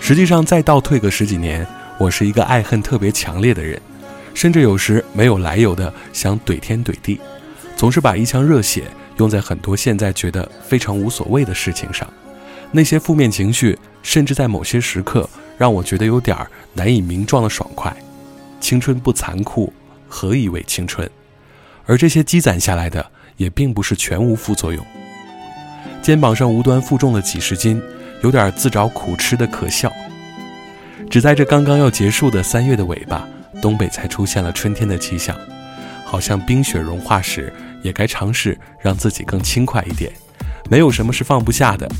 实际上，再倒退个十几年，我是一个爱恨特别强烈的人，甚至有时没有来由的想怼天怼地，总是把一腔热血用在很多现在觉得非常无所谓的事情上。那些负面情绪，甚至在某些时刻让我觉得有点难以名状的爽快。青春不残酷，何以为青春？而这些积攒下来的，也并不是全无副作用。肩膀上无端负重了几十斤。有点自找苦吃的可笑。只在这刚刚要结束的三月的尾巴，东北才出现了春天的气象，好像冰雪融化时也该尝试让自己更轻快一点。没有什么是放不下的。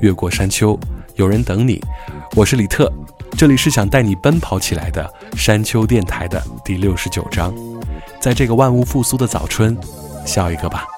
越过山丘，有人等你。我是李特，这里是想带你奔跑起来的山丘电台的第六十九章。在这个万物复苏的早春，笑一个吧。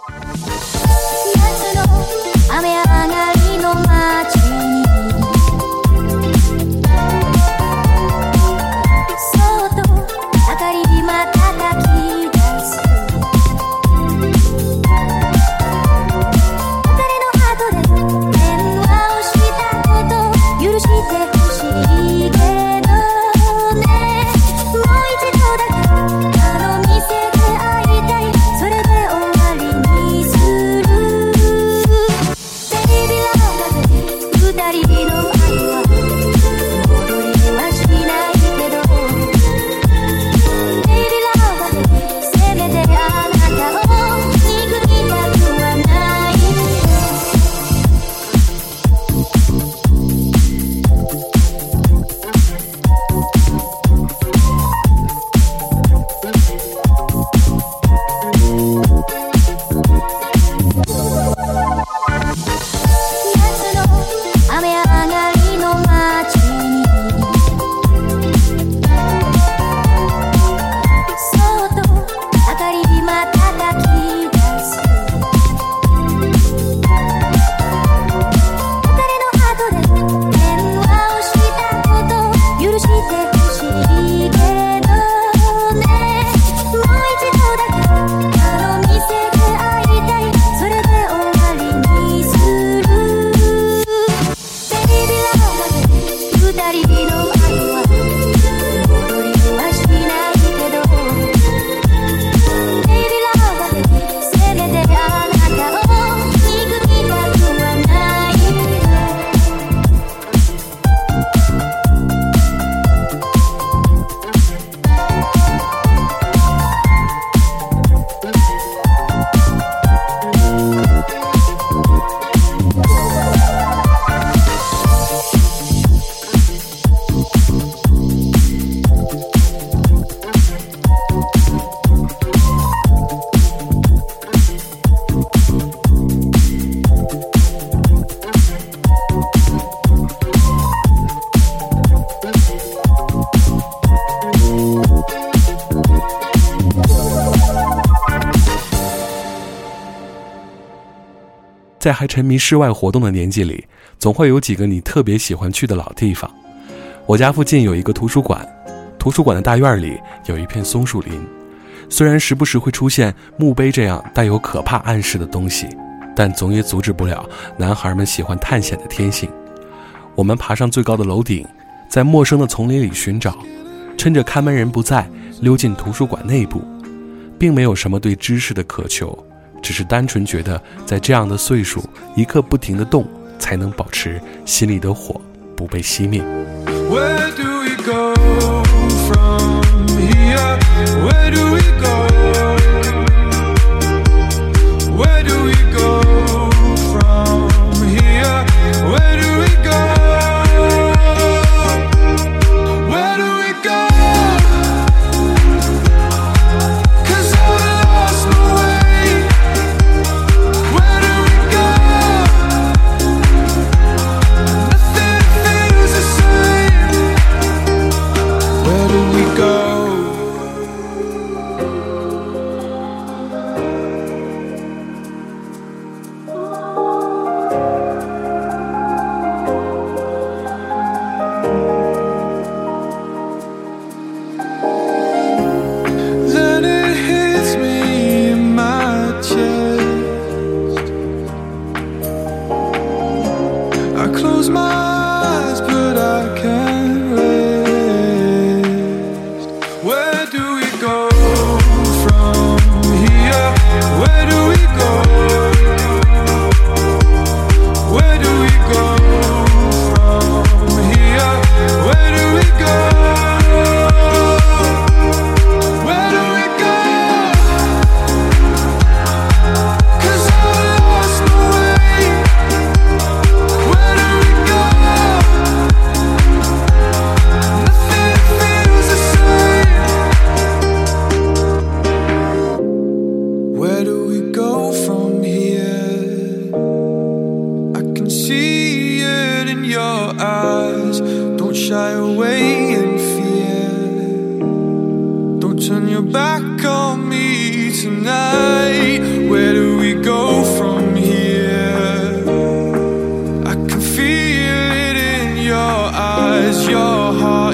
在还沉迷室外活动的年纪里，总会有几个你特别喜欢去的老地方。我家附近有一个图书馆，图书馆的大院里有一片松树林。虽然时不时会出现墓碑这样带有可怕暗示的东西，但总也阻止不了男孩们喜欢探险的天性。我们爬上最高的楼顶，在陌生的丛林里寻找，趁着看门人不在，溜进图书馆内部，并没有什么对知识的渴求，只是单纯觉得在这样的岁数，一刻不停的动，才能保持心里的火不被熄灭。Where do we go from here? Where do we go? Where do we go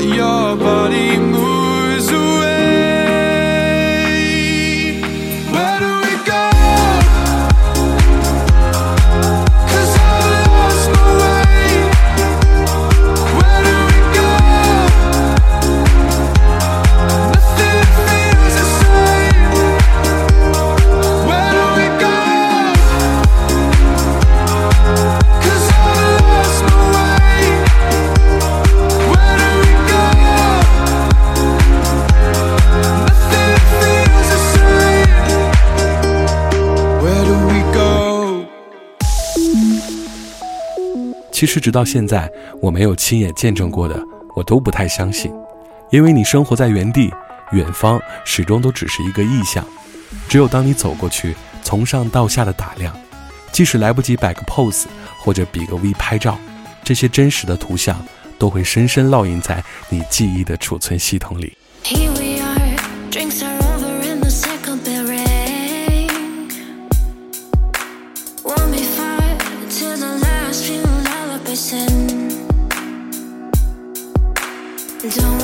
you're 其实直到现在，我没有亲眼见证过的，我都不太相信，因为你生活在原地，远方始终都只是一个意象。只有当你走过去，从上到下的打量，即使来不及摆个 pose 或者比个 V 拍照，这些真实的图像都会深深烙印在你记忆的储存系统里。Here we are, Don't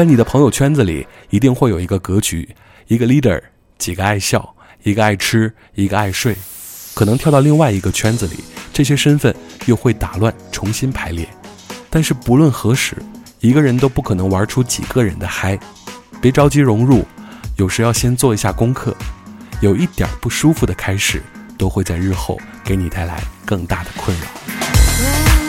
在你的朋友圈子里，一定会有一个格局，一个 leader，几个爱笑，一个爱吃，一个爱睡。可能跳到另外一个圈子里，这些身份又会打乱，重新排列。但是不论何时，一个人都不可能玩出几个人的嗨。别着急融入，有时要先做一下功课。有一点不舒服的开始，都会在日后给你带来更大的困扰。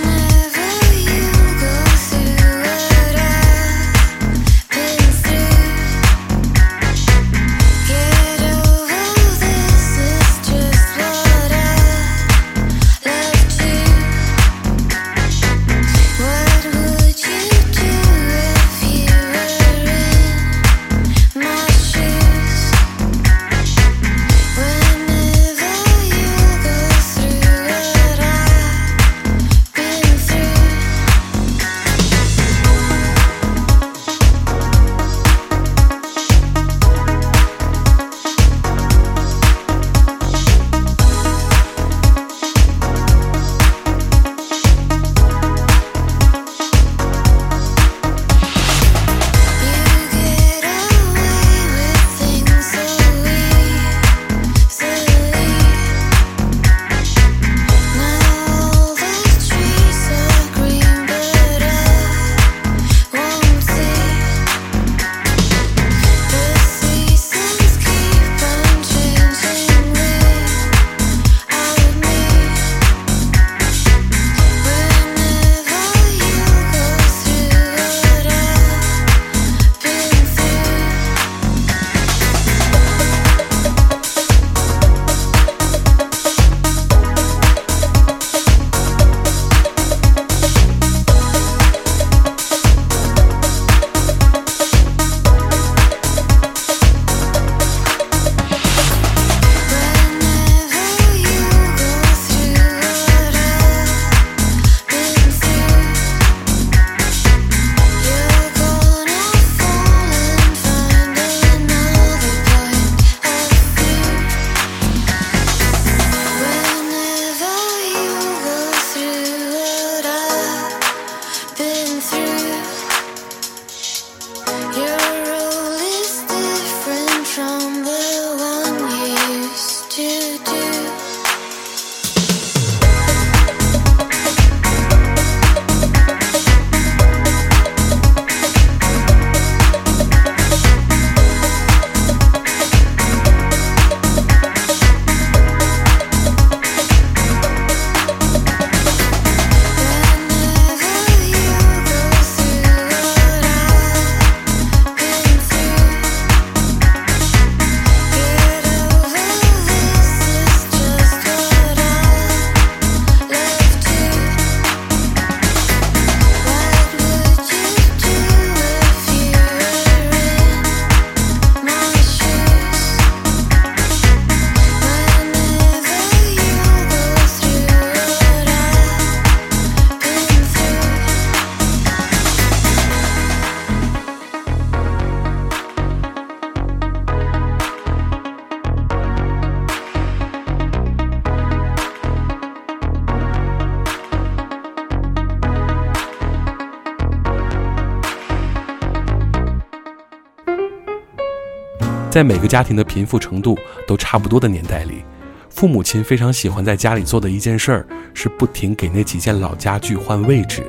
在每个家庭的贫富程度都差不多的年代里，父母亲非常喜欢在家里做的一件事儿是不停给那几件老家具换位置。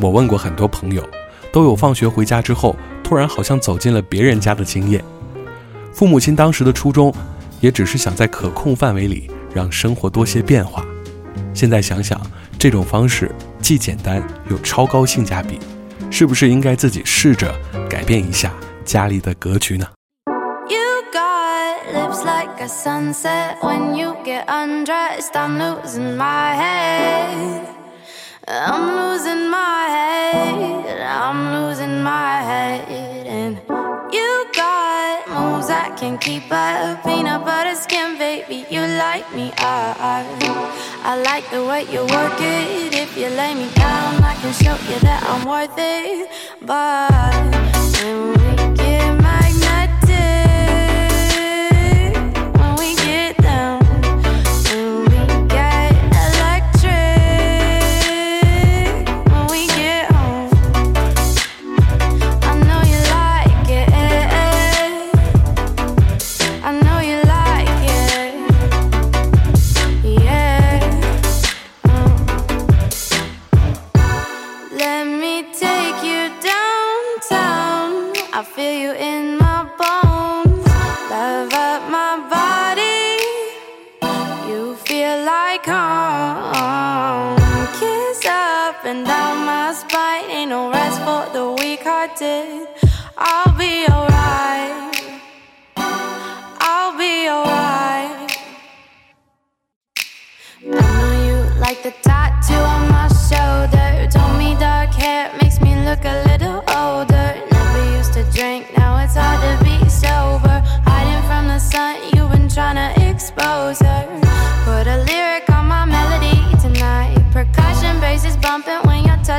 我问过很多朋友，都有放学回家之后突然好像走进了别人家的经验。父母亲当时的初衷，也只是想在可控范围里让生活多些变化。现在想想，这种方式既简单又超高性价比，是不是应该自己试着改变一下家里的格局呢？A sunset. When you get undressed, I'm losing my head. I'm losing my head. I'm losing my head. And you got moves I can keep up. Peanut butter skin, baby. You like me. I, I like the way you work it. If you lay me down, I can show you that I'm worth it. But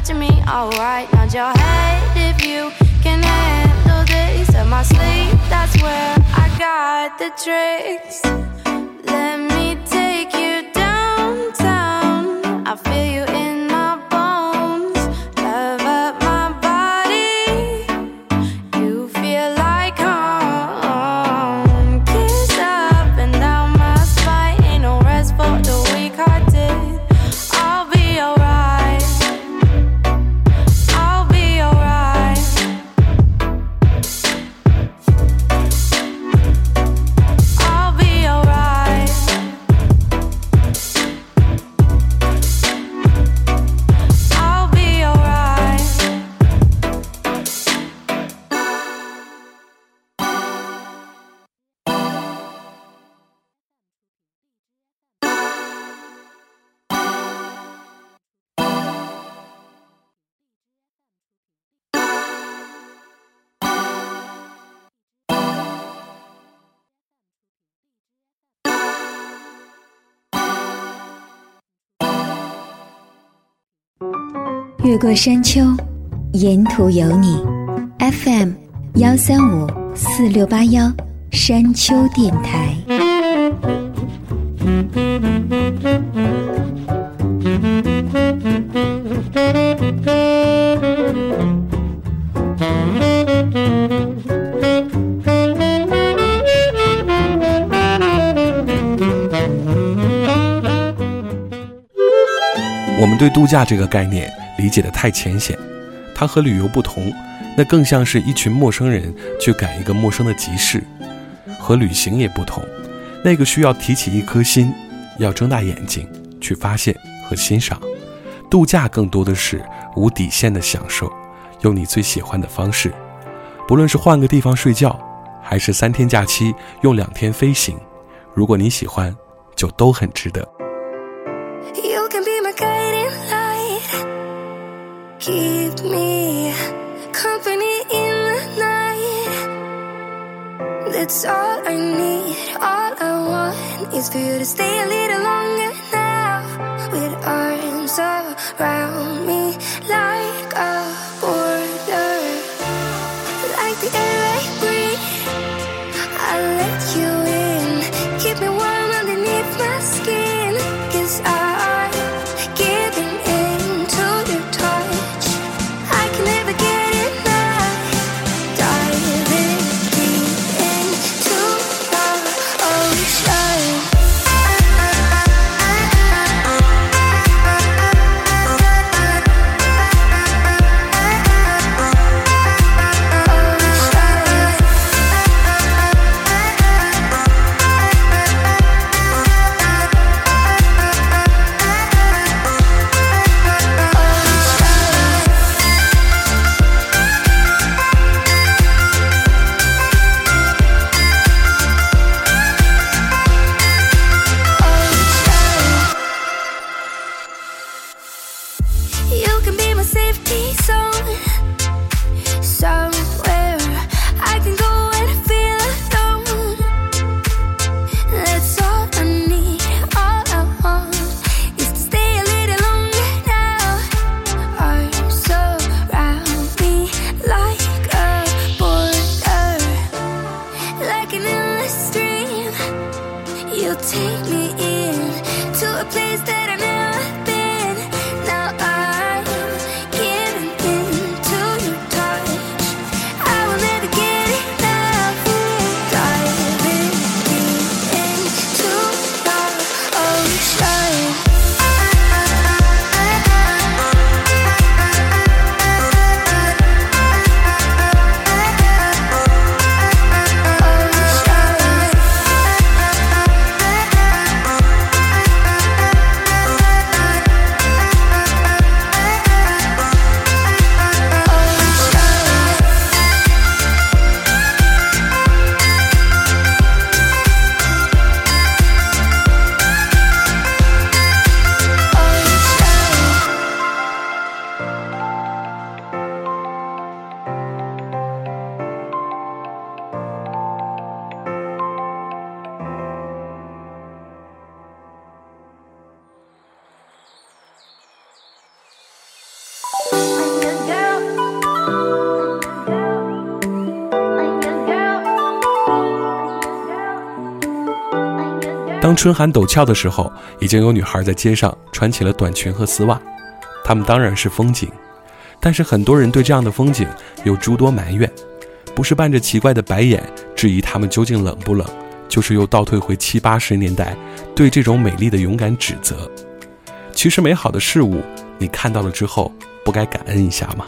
touching me. Alright, nod your head if you can handle this. Up my sleeve, that's where I got the tricks. Let me take you 过山丘，沿途有你。FM 幺三五四六八幺，山丘电台。我们对度假这个概念理解的太浅显，它和旅游不同，那更像是一群陌生人去赶一个陌生的集市；和旅行也不同，那个需要提起一颗心，要睁大眼睛去发现和欣赏。度假更多的是无底线的享受，用你最喜欢的方式，不论是换个地方睡觉，还是三天假期用两天飞行，如果你喜欢，就都很值得。Keep me company in the night. That's all I need. All I want is for you to stay a little longer now. With arms around 春寒陡峭的时候，已经有女孩在街上穿起了短裙和丝袜，她们当然是风景，但是很多人对这样的风景有诸多埋怨，不是伴着奇怪的白眼质疑她们究竟冷不冷，就是又倒退回七八十年代对这种美丽的勇敢指责。其实美好的事物，你看到了之后，不该感恩一下吗？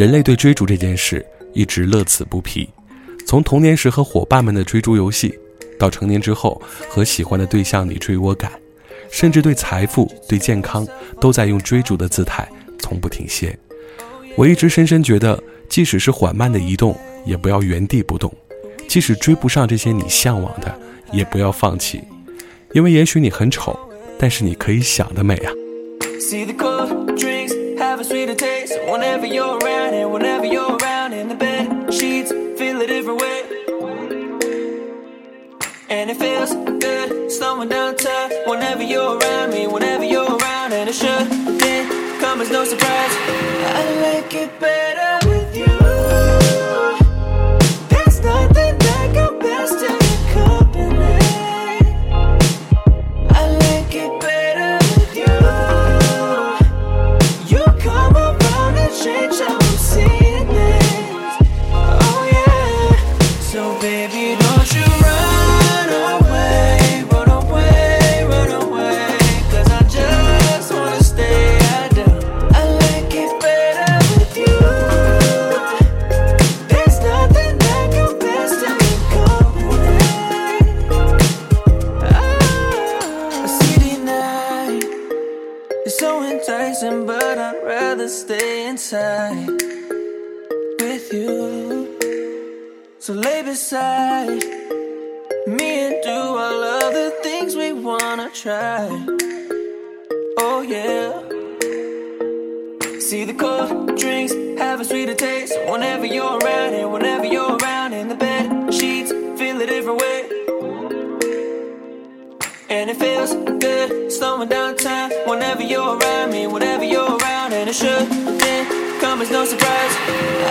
人类对追逐这件事一直乐此不疲，从童年时和伙伴们的追逐游戏，到成年之后和喜欢的对象你追我赶，甚至对财富、对健康，都在用追逐的姿态从不停歇。我一直深深觉得，即使是缓慢的移动，也不要原地不动；即使追不上这些你向往的，也不要放弃，因为也许你很丑，但是你可以想得美啊。See the code. Have a sweeter taste whenever you're around and whenever you're around in the bed sheets feel a different way. And it feels good slowing down time whenever you're around me, whenever you're around, and it shouldn't come as no surprise. I like it better with beside me and do all of the things we wanna try. Oh yeah. See the cold drinks have a sweeter taste whenever you're around and whenever you're around in the bed sheets feel different way. And it feels good slowing down time whenever you're around me, whenever you're around, and it shouldn't come as no surprise.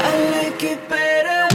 I like it better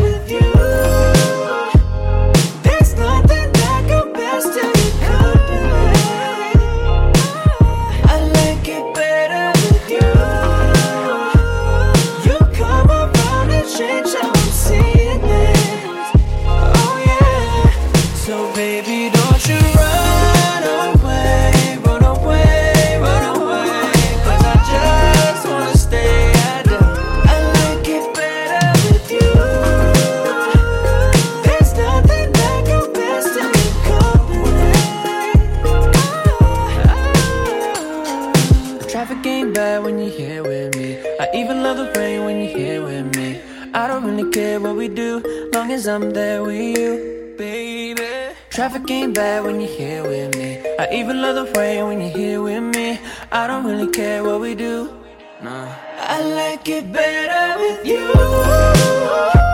Ain't bad when you're here with me. I even love the rain when you're here with me. I don't really care what we do, nah. I like it better with you.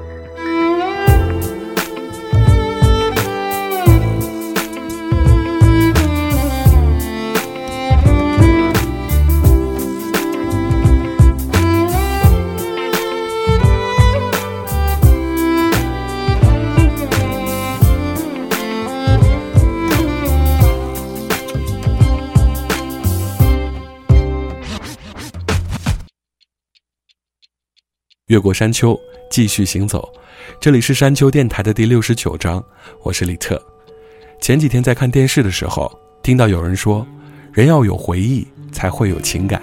越过山丘，继续行走。这里是山丘电台的第六十九章，我是李特。前几天在看电视的时候，听到有人说，人要有回忆才会有情感。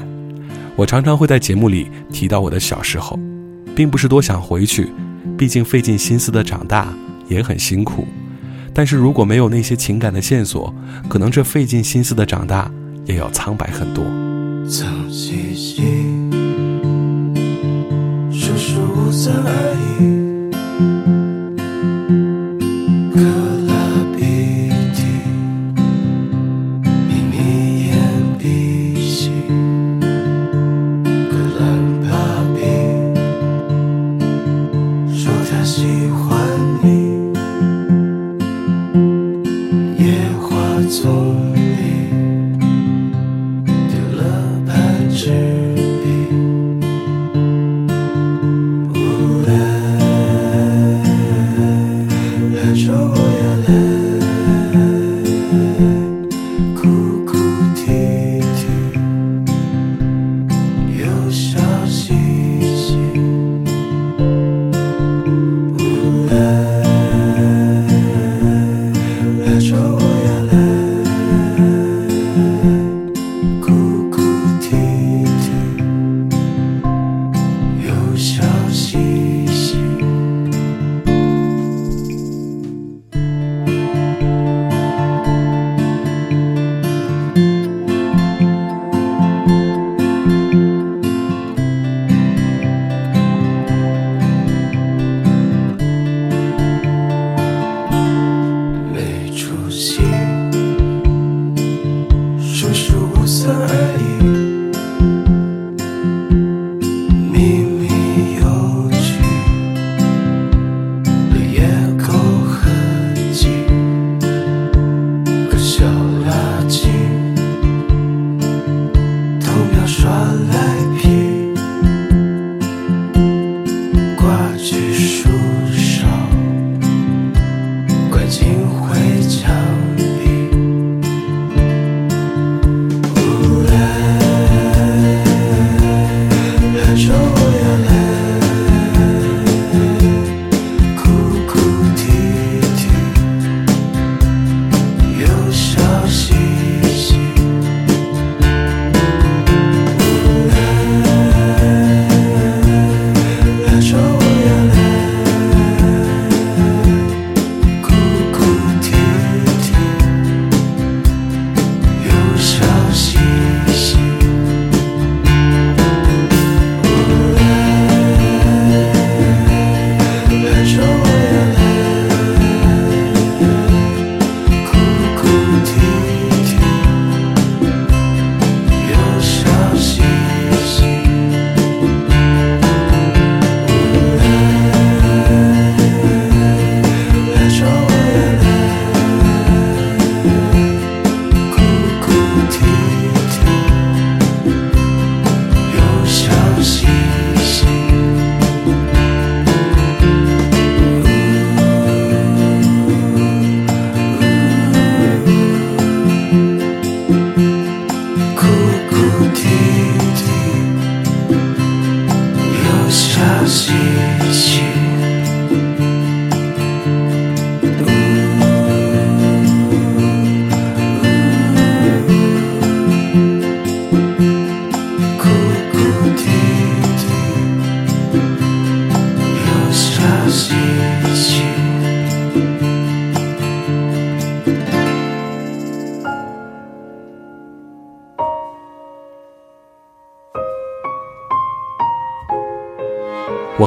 我常常会在节目里提到我的小时候，并不是多想回去，毕竟费尽心思的长大也很辛苦。但是如果没有那些情感的线索，可能这费尽心思的长大也要苍白很多。脏兮兮，三二一 Maria.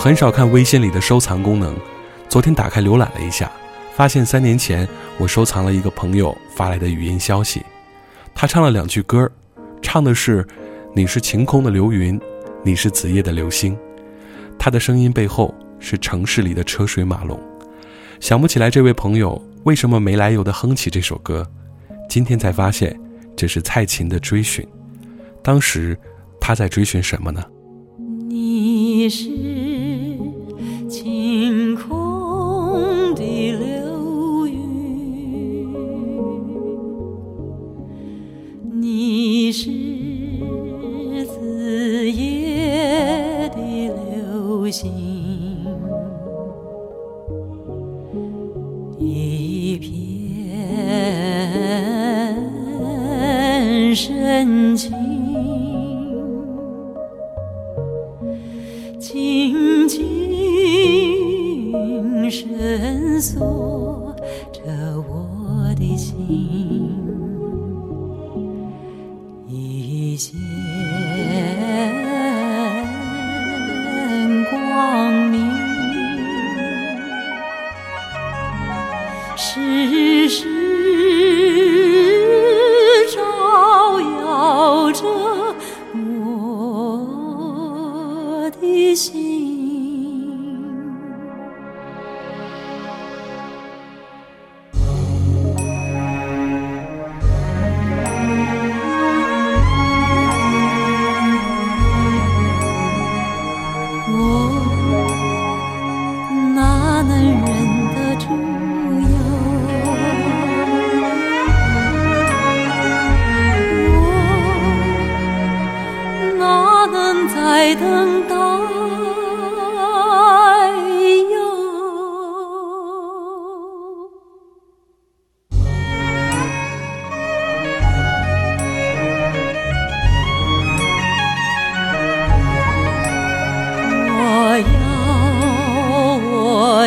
很少看微信里的收藏功能，昨天打开浏览了一下，发现三年前我收藏了一个朋友发来的语音消息，他唱了两句歌，唱的是“你是晴空的流云，你是子夜的流星”，他的声音背后是城市里的车水马龙，想不起来这位朋友为什么没来由的哼起这首歌，今天才发现这是蔡琴的追寻，当时他在追寻什么呢？你是心。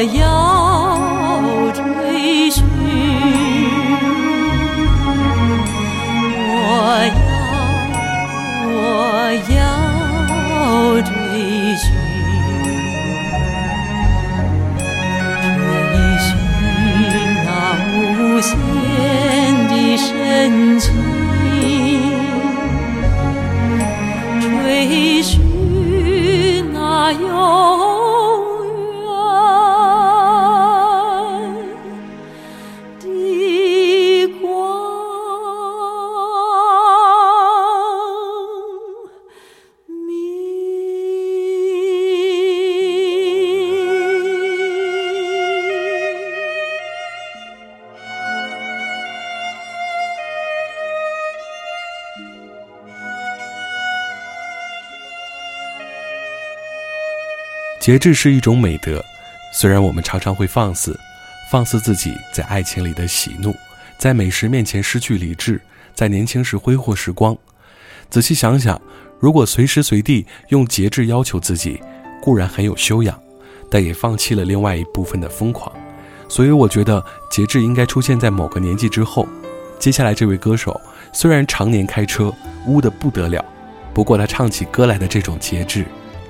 我节制是一种美德，虽然我们常常会放肆，放肆自己在爱情里的喜怒，在美食面前失去理智，在年轻时挥霍时光。仔细想想，如果随时随地用节制要求自己，固然很有修养，但也放弃了另外一部分的疯狂。所以，我觉得节制应该出现在某个年纪之后。接下来这位歌手虽然常年开车，污得不得了，不过他唱起歌来的这种节制。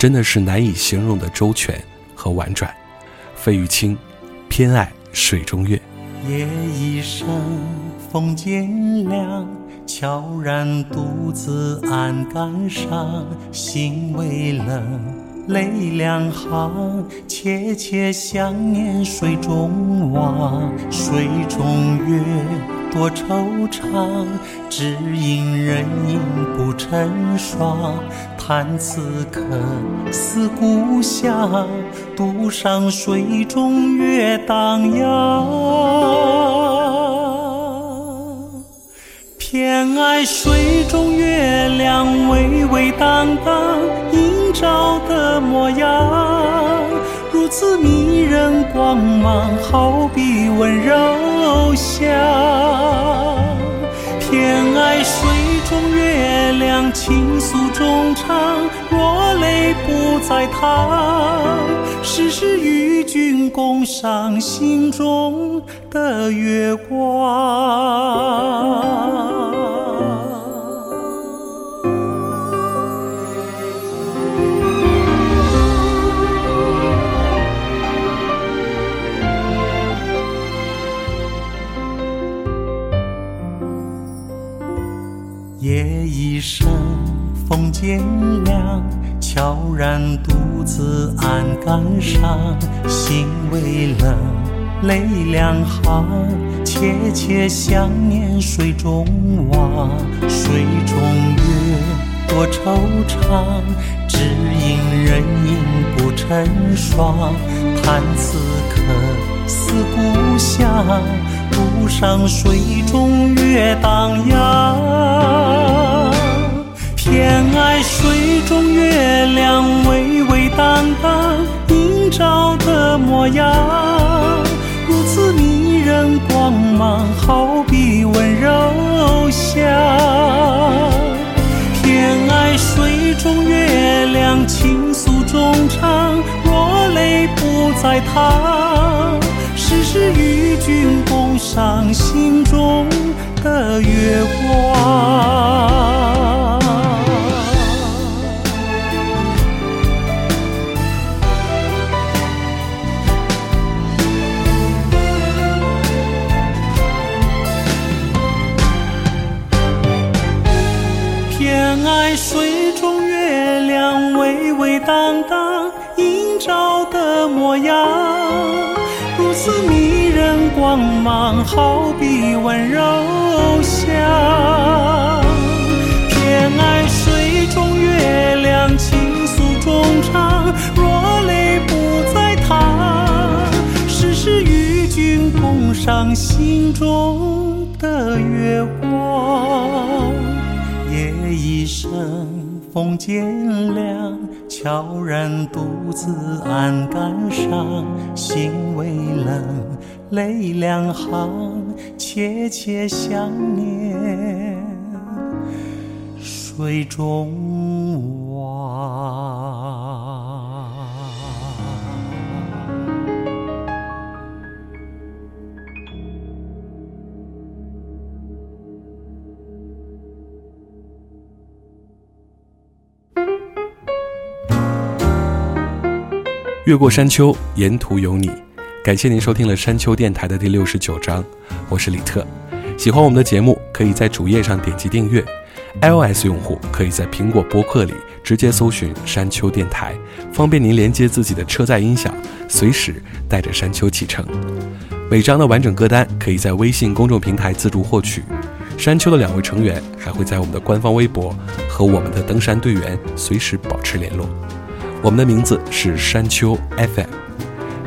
真的是难以形容的周全和婉转。费玉清，偏爱水中月。夜已深，风渐凉，悄然独自暗感伤，心微冷，泪两行，切切想念水中望，水中月多惆怅，只因人影不成双。叹此刻思故乡，独上水中月荡漾。偏爱水中月亮微微荡荡，映照的模样，如此迷人光芒，好比温柔乡。偏爱水中月亮，倾诉衷肠，若泪不再淌，时时与君共赏心中的月光。风渐凉，悄然独自暗感伤，心微冷，泪两行，切切想念水中望，水中月多惆怅，只因人影不成双，叹此刻思故乡。独上水中月荡漾，偏爱水中月亮微微荡荡，映照的模样，如此迷人光芒，好比温柔乡。偏爱水中月亮倾诉衷肠，若泪不再淌。时时与君共赏心中的月光。好比温柔乡。偏爱水中月亮倾诉衷肠，若泪不再淌，时时与君共赏心中的月光。夜已深，风渐凉，悄然独自岸杆上，心微冷，泪两行，切切想念水中望。越过山丘，沿途有你。感谢您收听了山丘电台的第六十九章，我是李特。喜欢我们的节目，可以在主页上点击订阅。iOS 用户可以在苹果播客里直接搜寻“山丘电台”，方便您连接自己的车载音响，随时带着山丘启程。每章的完整歌单可以在微信公众平台自助获取。山丘的两位成员还会在我们的官方微博和我们的登山队员随时保持联络。我们的名字是山丘 FM。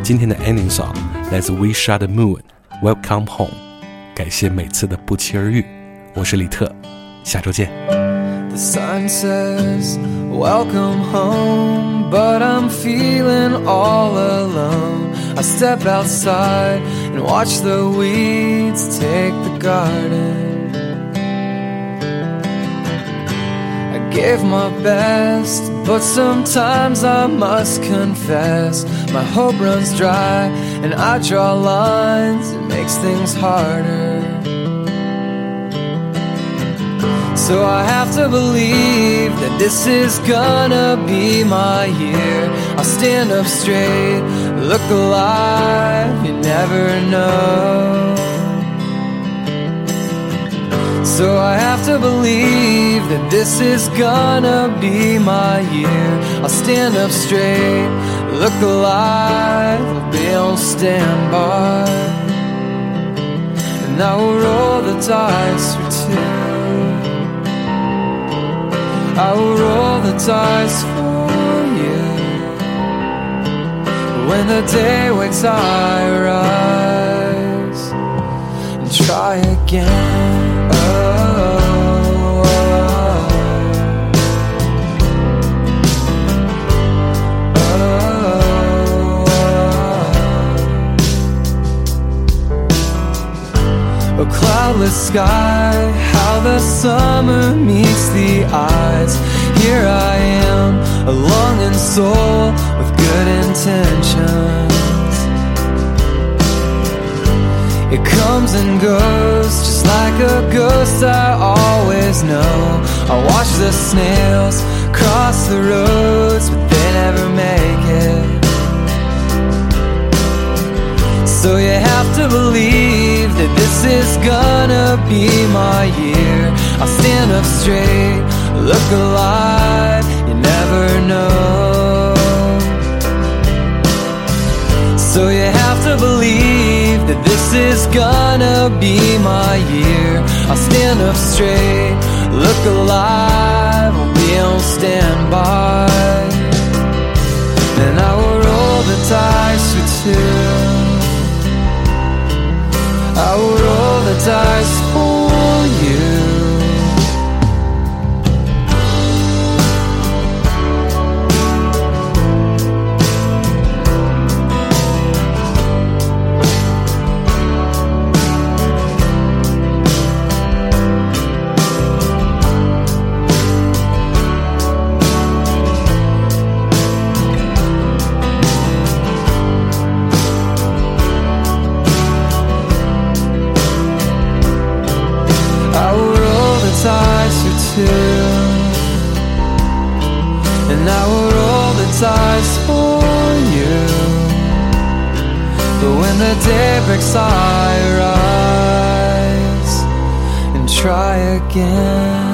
今天的 ending song 来自 We Shot the Moon，Welcome Home。感谢每次的不期而遇，我是李特，下周见。 The sign says, Welcome home, but I'm feeling all alone. I step outside and watch the weeds take the garden. Gave my best, but sometimes I must confess my hope runs dry and I draw lines, it makes things harder. So I have to believe that this is gonna be my year. I'll stand up straight, look alive, you never know. So I have to believe that this is gonna be my year. I'll stand up straight, look alive, I'll be on standby. And I will roll the dice for two. I will roll the dice for you. When the day wakes, I rise and try again. A cloudless sky, how the summer meets the eyes. Here I am, a longing soul with good intentions. It comes and goes, just like a ghost I always know. I watch the snails cross the roads, be my year. I'll stand up straight, look alive, you never know. So you have to believe that this is gonna be my year. I'll stand up straight, look alive, I'll be on standby. And I will roll the dice for two. I will roll the dice roll for you. But when the day breaks, I rise and try again.